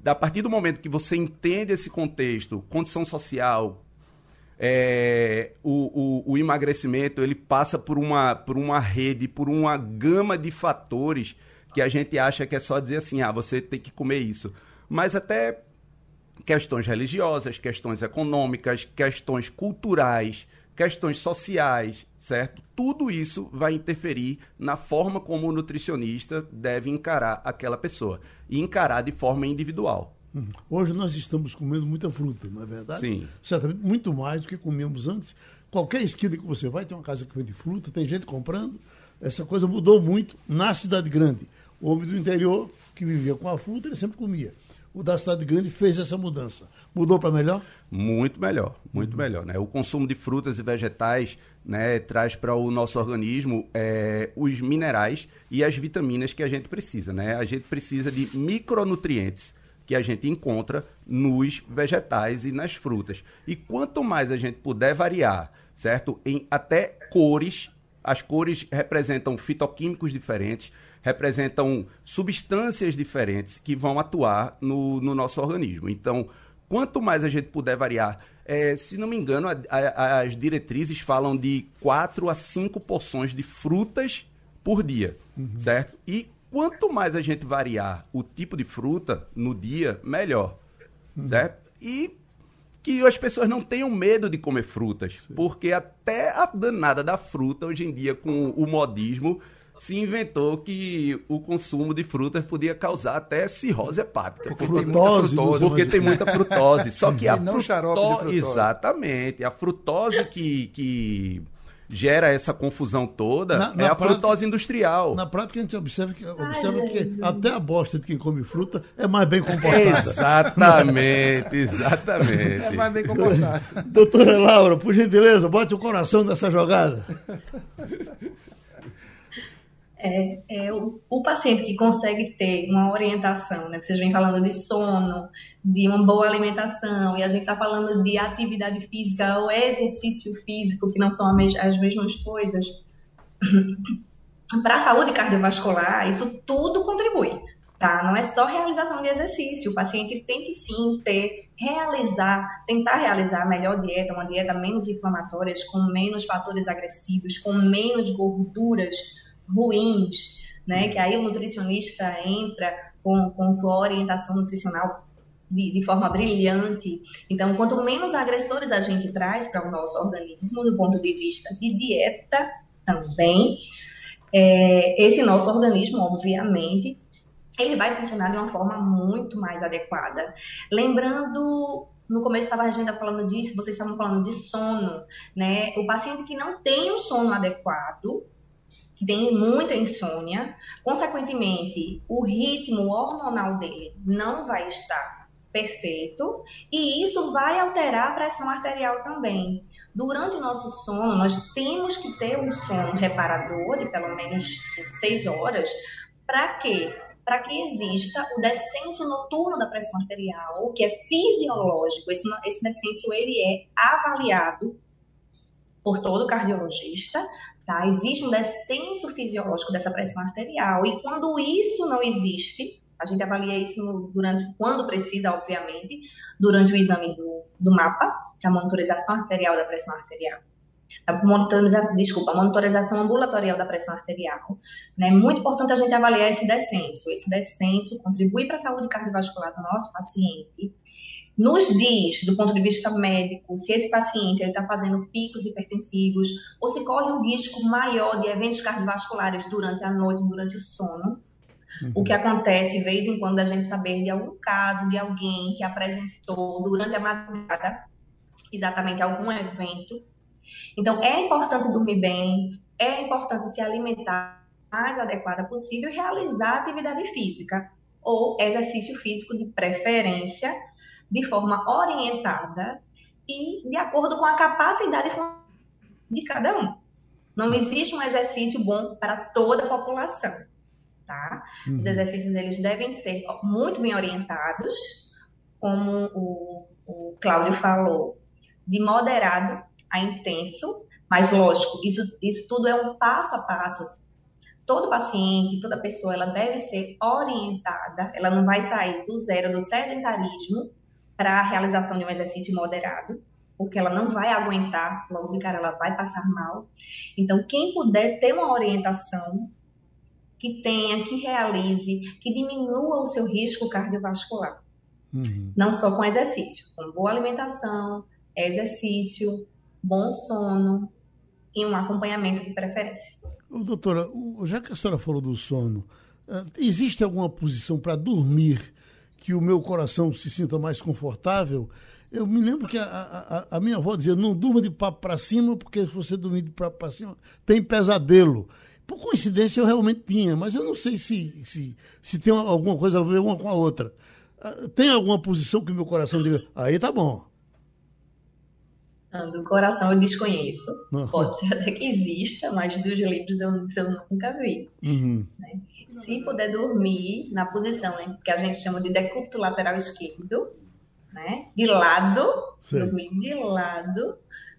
a partir do momento que você entende esse contexto, condição social, é, o, o, o, emagrecimento ele passa por uma, por uma rede, por uma gama de fatores que a gente acha que é só dizer assim, ah, você tem que comer isso. Mas até questões religiosas, questões econômicas, questões culturais, questões sociais, certo? Tudo isso vai interferir na forma como o nutricionista deve encarar aquela pessoa e encarar de forma individual. Uhum. Hoje nós estamos comendo muita fruta, não é verdade? Sim. Certamente muito mais do que comíamos antes. Qualquer esquina que você vai tem uma casa que vende fruta, tem gente comprando. Essa coisa mudou muito na cidade grande. O homem do interior que vivia com a fruta, ele sempre comia o da cidade grande fez essa mudança. Mudou para melhor? Muito melhor, muito melhor. Né? O consumo de frutas e vegetais né, traz para o nosso organismo é, os minerais e as vitaminas que a gente precisa. Né? A gente precisa de micronutrientes que a gente encontra nos vegetais e nas frutas. E quanto mais a gente puder variar, certo? Em até cores, as cores representam fitoquímicos diferentes, representam substâncias diferentes que vão atuar no, no nosso organismo. Então, quanto mais a gente puder variar, é, se não me engano, a, a, as diretrizes falam de 4 a 5 porções de frutas por dia, uhum. certo? E quanto mais a gente variar o tipo de fruta no dia, melhor, uhum. certo? E que as pessoas não tenham medo de comer frutas, Sim. porque até a danada da fruta, hoje em dia, com o modismo, se inventou que o consumo de frutas podia causar até cirrose hepática. Porque, frutose, tem muita frutose. Porque tem muita frutose. Só que a não frutose, Exatamente. A frutose que, que gera essa confusão toda na, na é a prática, frutose industrial. Na prática, a gente observa que, observa Ai, que até a bosta de quem come fruta é mais bem comportada. Exatamente, exatamente. É mais bem comportada. Doutora Laura, por gentileza, bote o coração nessa jogada. É, é o, o, paciente que consegue ter uma orientação, né? Vocês vêm falando de sono, de uma boa alimentação, e a gente está falando de atividade física ou exercício físico, que não são as mesmas coisas. Para a saúde cardiovascular, isso tudo contribui, tá? Não é só realização de exercício. O paciente tem que sim ter, realizar, tentar realizar a melhor dieta, uma dieta menos inflamatória, com menos fatores agressivos, com menos gorduras ruins, né? Que aí o nutricionista entra com, com sua orientação nutricional de, de, forma brilhante. Então, quanto menos agressores a gente traz para o nosso organismo, do ponto de vista de dieta também, é, esse nosso organismo, obviamente, ele vai funcionar de uma forma muito mais adequada. Lembrando no começo estava a gente falando disso, vocês estavam falando de sono, né? O paciente que não tem o sono adequado, que tem muita insônia, consequentemente, o ritmo hormonal dele não vai estar perfeito e isso vai alterar a pressão arterial também. Durante o nosso sono, nós temos que ter um sono reparador de pelo menos seis horas. Para quê? Para que exista o descenso noturno da pressão arterial, que é fisiológico. Esse, esse descenso ele é avaliado por todo cardiologista, tá? Existe um descenso fisiológico dessa pressão arterial e quando isso não existe, a gente avalia isso no, durante, quando precisa, obviamente, durante o exame do, do mapa, a monitorização arterial da pressão arterial. Monitorização, desculpa, monitorização ambulatorial da pressão arterial. É né? muito importante a gente avaliar esse descenso. Esse descenso contribui para a saúde cardiovascular do nosso paciente. Nos diz, do ponto de vista médico, se esse paciente está fazendo picos hipertensivos ou se corre um risco maior de eventos cardiovasculares durante a noite, durante o sono. Uhum. O que acontece, de vez em quando, a gente saber de algum caso de alguém que apresentou durante a madrugada exatamente algum evento. Então, é importante dormir bem, é importante se alimentar mais adequada possível e realizar atividade física ou exercício físico de preferência de forma orientada e de acordo com a capacidade de cada um. Não existe um exercício bom para toda a população tá? Uhum. Os exercícios eles devem ser muito bem orientados, como o, o Cláudio falou, de moderado a intenso, mas lógico, isso, isso tudo é um passo a passo. Todo paciente, toda pessoa, ela deve ser orientada, ela não vai sair do zero do sedentarismo para a realização de um exercício moderado, porque ela não vai aguentar, logo de cara ela vai passar mal. Então, quem puder ter uma orientação que tenha, que realize, que diminua o seu risco cardiovascular. Uhum. Não só com exercício, com boa alimentação, exercício, bom sono e um acompanhamento de preferência. doutora, já que a senhora falou do sono, eh, existe alguma posição para dormir que o meu coração se sinta mais confortável? Eu me lembro que a, a, a minha avó dizia: não durma de papo para cima, porque se você dormir de papo para cima, tem pesadelo. Por coincidência, eu realmente tinha, mas eu não sei se, se, se tem alguma coisa a ver uma com a outra. Ah, tem alguma posição que o meu coração diga, aí tá bom. Do coração eu desconheço. Não. Pode ser até que exista, mas dos livros eu, eu nunca vi. Uhum. Né? Se puder dormir na posição né, que a gente chama de decúbito lateral esquerdo, né? de lado, dormir de lado,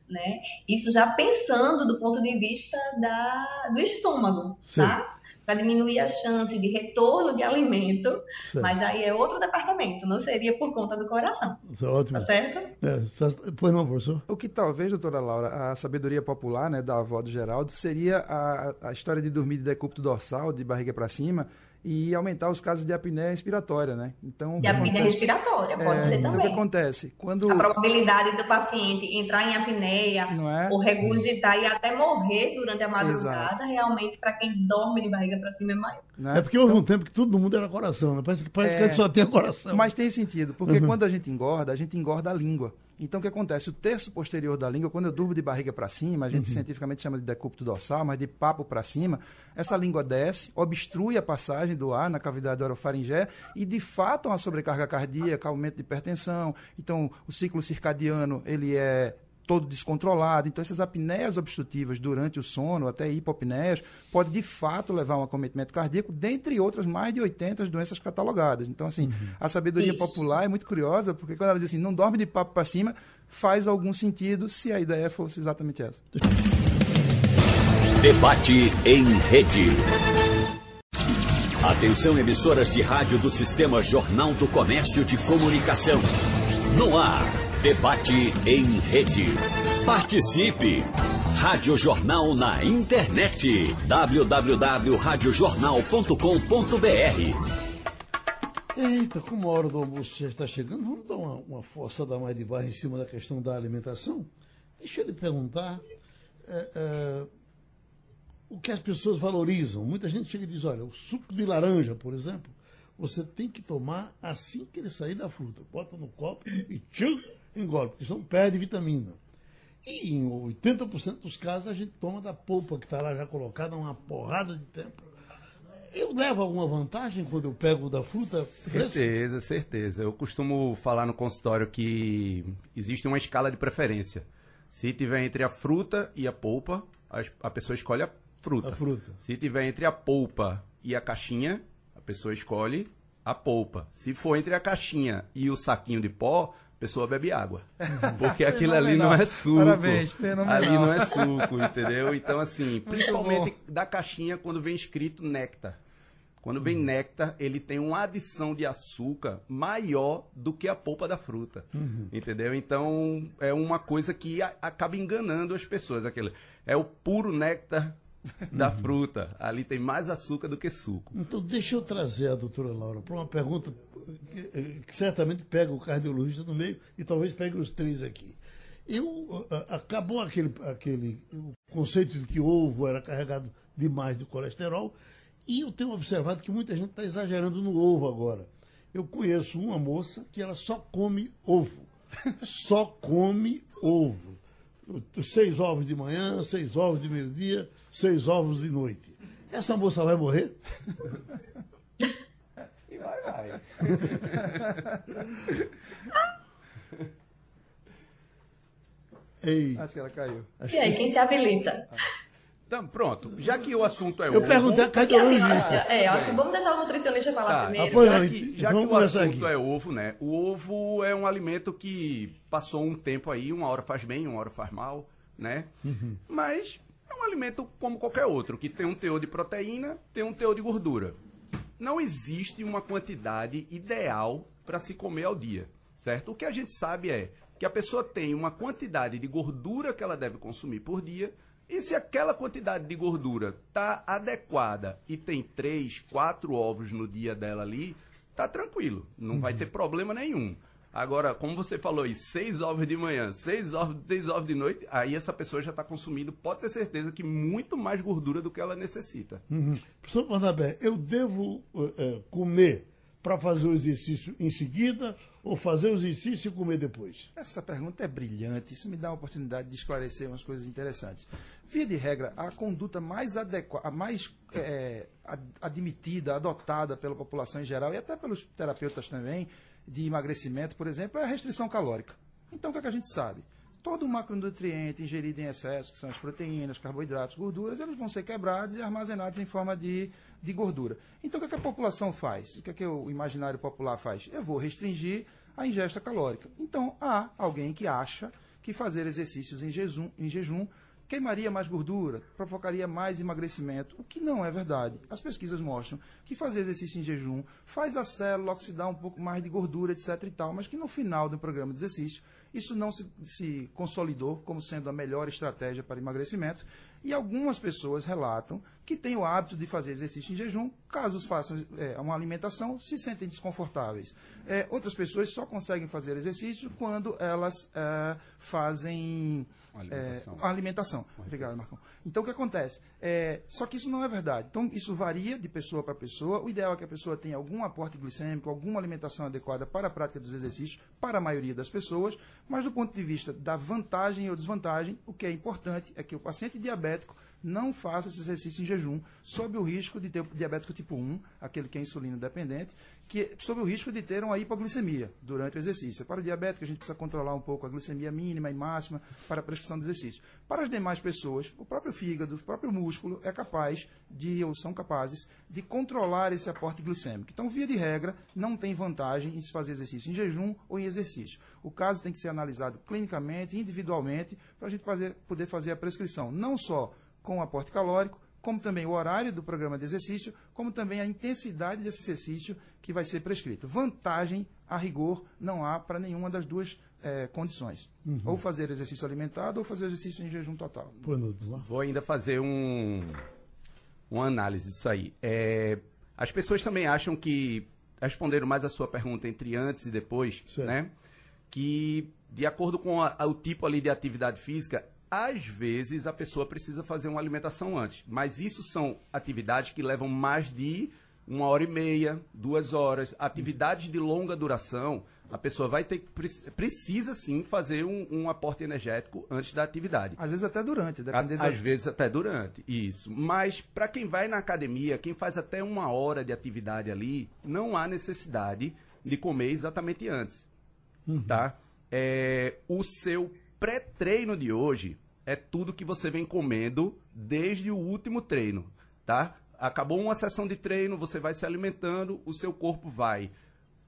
né? Isso já pensando do ponto de vista da, do estômago, Sim. tá? Para diminuir a chance de retorno de alimento, certo. mas aí é outro departamento, não seria por conta do coração. Isso é ótimo. Tá certo? É, tá, pois não, professor? O que talvez, doutora Laura, a sabedoria popular né, da avó do Geraldo seria a, a história de dormir de decúbito dorsal, de barriga para cima, e aumentar os casos de apneia respiratória, né? Então, de apneia acontece... respiratória, pode é, ser também. Então, o que acontece? Quando... A probabilidade do paciente entrar em apneia é? ou regurgitar e até morrer durante a madrugada, Exato. realmente, para quem dorme de barriga para cima, é maior. Né? É porque houve então... um tempo que todo mundo era coração, né? Parece que, parece é... que a gente só tem coração. Mas tem sentido, porque uhum. quando a gente engorda, a gente engorda a língua. Então, o que acontece? O terço posterior da língua, quando eu durmo de barriga para cima, a gente uhum. cientificamente chama de decúbito dorsal, mas de papo para cima, essa língua desce, obstrui a passagem do ar na cavidade orofaringé e, de fato, uma sobrecarga cardíaca, aumento de hipertensão. Então, o ciclo circadiano, ele é todo descontrolado. Então, essas apneias obstrutivas durante o sono, até hipopneias, pode de fato levar a um acometimento cardíaco, dentre outras mais de 80 doenças catalogadas. Então, assim, uhum. a sabedoria Isso. popular é muito curiosa, porque quando ela diz assim, não dorme de papo para cima, faz algum sentido se a ideia fosse exatamente essa. Debate em rede. Atenção, emissoras de rádio do Sistema Jornal do Comércio de Comunicação. No ar, debate em rede. Participe! Rádio Jornal na internet. www.radiojornal.com.br Eita, como a hora do almoço já está chegando, vamos dar uma, uma forçada mais de barra em cima da questão da alimentação? Deixa eu lhe perguntar é, é, o que as pessoas valorizam. Muita gente chega e diz, olha, o suco de laranja, por exemplo, você tem que tomar assim que ele sair da fruta. Bota no copo e tchum, engole, porque senão perde vitamina. E em 80% dos casos a gente toma da polpa que está lá já colocada uma porrada de tempo. Eu levo alguma vantagem quando eu pego da fruta fresca? Certeza, certeza. Eu costumo falar no consultório que existe uma escala de preferência. Se tiver entre a fruta e a polpa, a, pessoa escolhe a fruta. A fruta. Se tiver entre a polpa e a caixinha, a pessoa escolhe a polpa. Se for entre a caixinha e o saquinho de pó, pessoa bebe água. Porque aquilo ali não é suco. Parabéns, fenomenal. Ali não é suco, entendeu? Então, assim, principalmente da caixinha quando vem escrito néctar. Quando vem néctar, ele tem uma adição de açúcar maior do que a polpa da fruta. Entendeu? Então, é uma coisa que a- acaba enganando as pessoas. Aquele, é o puro néctar da fruta. Ali tem mais açúcar do que suco. Então, deixa eu trazer a doutora Laura para uma pergunta que, que certamente pega o cardiologista no meio e talvez pegue os três aqui. Eu, a- acabou aquele, aquele conceito de que o ovo era carregado demais de colesterol e eu tenho observado que muita gente está exagerando no ovo agora. Eu conheço uma moça que ela só come ovo. Só come ovo. Seis ovos de manhã, seis ovos de meio-dia, seis ovos de noite. Essa moça vai morrer? E vai, vai. Ei, Acho que ela caiu. acho E aí, que- quem se habilita? Então, pronto. Já que o assunto é Eu ovo... perguntei a assim, eu acho, que- é, acho que vamos deixar o nutricionista falar Tá, primeiro. já que, já que o assunto aqui. é ovo, né? O ovo é um alimento que passou um tempo aí, uma hora faz bem, uma hora faz mal, né? Uhum. Mas é um alimento como qualquer outro, que tem um teor de proteína, tem um teor de gordura. Não existe uma quantidade ideal para se comer ao dia, certo? O que a gente sabe é que a pessoa tem uma quantidade de gordura que ela deve consumir por dia, e se aquela quantidade de gordura tá adequada e tem três, quatro ovos no dia dela ali, tá tranquilo, não vai ter problema nenhum. Agora, como você falou aí, seis ovos de manhã, seis ovos, seis ovos de noite, aí essa pessoa já está consumindo, pode ter certeza que muito mais gordura do que ela necessita. Uhum. Professor Barnabé, eu devo eh, eh, comer para fazer o exercício em seguida ou fazer o exercício e comer depois? Essa pergunta é brilhante. Isso me dá a oportunidade de esclarecer umas coisas interessantes. Via de regra, a conduta mais adequada, mais é, ad- admitida, adotada pela população em geral e até pelos terapeutas também de emagrecimento, por exemplo, é a restrição calórica. Então, o que, é que a gente sabe? Todo macronutriente ingerido em excesso, que são as proteínas, carboidratos, gorduras, eles vão ser quebrados e armazenados em forma de, de gordura. Então, o que, é que a população faz? O que, é que o imaginário popular faz? Eu vou restringir a ingesta calórica. Então, há alguém que acha que fazer exercícios em jejum, em jejum queimaria mais gordura, provocaria mais emagrecimento, o que não é verdade. As pesquisas mostram que fazer exercício em jejum faz a célula oxidar um pouco mais de gordura, etc e tal, mas que no final do programa de exercício isso não se, se consolidou como sendo a melhor estratégia para emagrecimento. E algumas pessoas relatam que têm o hábito de fazer exercício em jejum, caso façam é, uma alimentação, se sentem desconfortáveis. É, outras pessoas só conseguem fazer exercício quando elas é, fazem alimentação. é, a alimentação. Obrigado, Marcão. Então, o que acontece? É, só que isso não é verdade. Então, isso varia de pessoa para pessoa. O ideal é que a pessoa tenha algum aporte glicêmico, alguma alimentação adequada para a prática dos exercícios, para a maioria das pessoas. Mas, do ponto de vista da vantagem ou desvantagem, o que é importante é que o paciente diabético não faça esse exercício em jejum, sob o risco de ter o diabético tipo 1, aquele que é insulino dependente, que sob o risco de ter uma hipoglicemia durante o exercício. Para o diabético, a gente precisa controlar um pouco a glicemia mínima e máxima para a prescrição do exercício. Para as demais pessoas, o próprio fígado, o próprio músculo é capaz de, ou são capazes, de controlar esse aporte glicêmico. Então, via de regra, não tem vantagem em se fazer exercício em jejum ou em exercício. O caso tem que ser analisado clinicamente, individualmente, para a gente fazer- poder fazer a prescrição, não só com o aporte calórico, como também o horário do programa de exercício, como também a intensidade desse exercício que vai ser prescrito. Vantagem, a rigor, não há para nenhuma das duas é, condições. Uhum. Ou fazer exercício alimentado ou fazer exercício em jejum total. Vou ainda fazer um, uma análise disso aí. É, as pessoas também acham que, responderam mais a sua pergunta entre antes e depois, certo. né? Que, de acordo com a, o tipo ali de atividade física, às vezes a pessoa precisa fazer uma alimentação antes. Mas isso são atividades que levam mais de uma hora e meia, duas horas. Atividades de longa duração, a pessoa vai ter precisa sim fazer um, um aporte energético antes da atividade. Às vezes até durante, dependendo. Às da... vezes até durante, isso. Mas para quem vai na academia, quem faz até uma hora de atividade ali, não há necessidade de comer exatamente antes, uhum. tá? É, o seu pré-treino de hoje é tudo que você vem comendo desde o último treino, tá? Acabou uma sessão de treino, você vai se alimentando, o seu corpo vai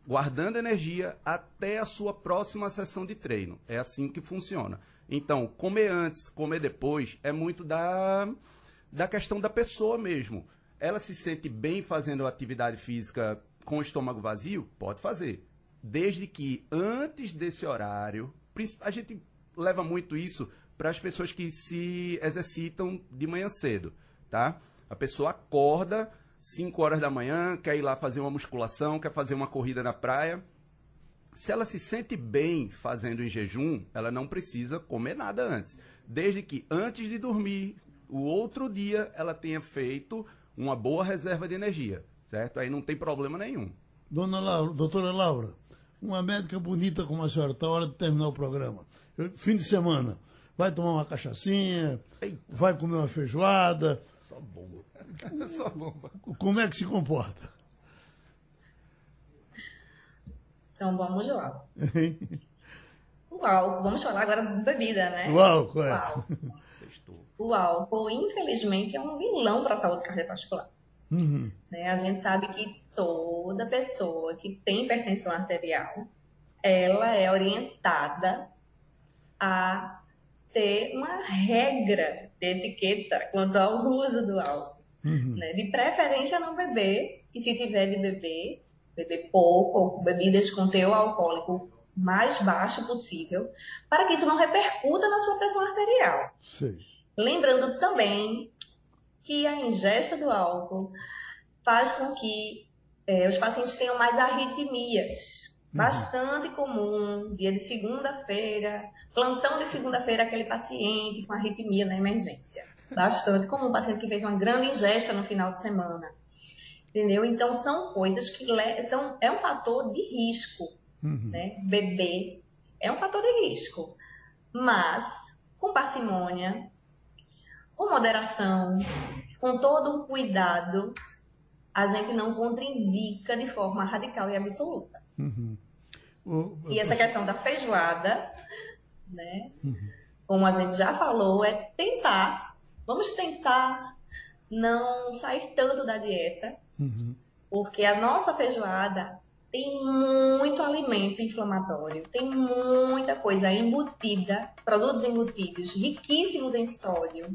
guardando energia até a sua próxima sessão de treino. É assim que funciona. Então, comer antes, comer depois, é muito da, da questão da pessoa mesmo. Ela se sente bem fazendo atividade física com o estômago vazio? Pode fazer. Desde que antes desse horário, a gente leva muito isso para as pessoas que se exercitam de manhã cedo, tá? A pessoa acorda 5 horas da manhã, quer ir lá fazer uma musculação, quer fazer uma corrida na praia. Se ela se sente bem fazendo em jejum, ela não precisa comer nada antes. Desde que antes de dormir, o outro dia, ela tenha feito uma boa reserva de energia, certo? Aí não tem problema nenhum. Dona Laura, doutora Laura, uma médica bonita como a senhora, está hora de terminar o programa. fim de semana, vai tomar uma cachaçinha, Eita. vai comer uma feijoada. Só bomba. Só bomba. Como é que se comporta? Então vamos lá. o álcool, vamos falar agora de bebida, né? O álcool, é. O álcool, o álcool infelizmente, é um vilão para a saúde cardiovascular. Uhum. Né? A gente sabe que toda pessoa que tem hipertensão arterial, ela é orientada a ter uma regra de etiqueta quanto ao uso do álcool. Uhum. Né? De preferência não beber, e se tiver de beber, beber pouco, ou bebidas com teor alcoólico mais baixo possível, para que isso não repercuta na sua pressão arterial. Sim. Lembrando também que a ingesta do álcool faz com que é, os pacientes tenham mais arritmias. Uhum. Bastante comum, dia de segunda-feira, plantão de segunda-feira, aquele paciente com arritmia na emergência. Bastante comum, paciente que fez uma grande ingesta no final de semana. Entendeu? Então, são coisas que são, é um fator de risco. Uhum. Né? Beber é um fator de risco. Mas, com parcimônia, com moderação, com todo um cuidado, a gente não contraindica de forma radical e absoluta. Uhum. O, e essa questão da feijoada né? Uhum. Como a gente já falou, é tentar, vamos tentar não sair tanto da dieta, uhum. porque a nossa feijoada tem muito alimento inflamatório, tem muita coisa embutida, produtos embutidos, riquíssimos em sódio.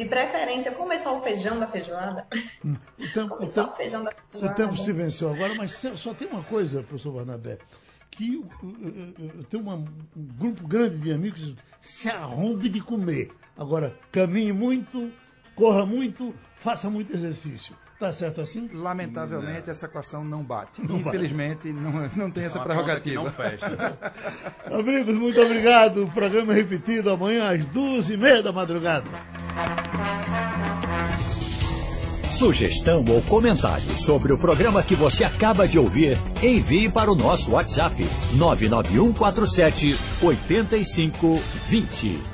De preferência, comer só o feijão da feijoada. Hum. Então, o, tempo, o feijão da feijoada. o tempo se venceu agora, mas só tem uma coisa, professor Barnabé que eu tenho uma, um grupo grande de amigos que se arrombe de comer. Agora, caminhe muito, corra muito, faça muito exercício. Tá certo assim? Lamentavelmente, não. essa equação não bate. Não Infelizmente, bate. Não, não tem essa Uma prerrogativa. Não fecha. Amigos, muito obrigado. O programa é repetido amanhã às duas e meia da madrugada. Sugestão ou comentário sobre o programa que você acaba de ouvir, envie para o nosso WhatsApp 99147 8520.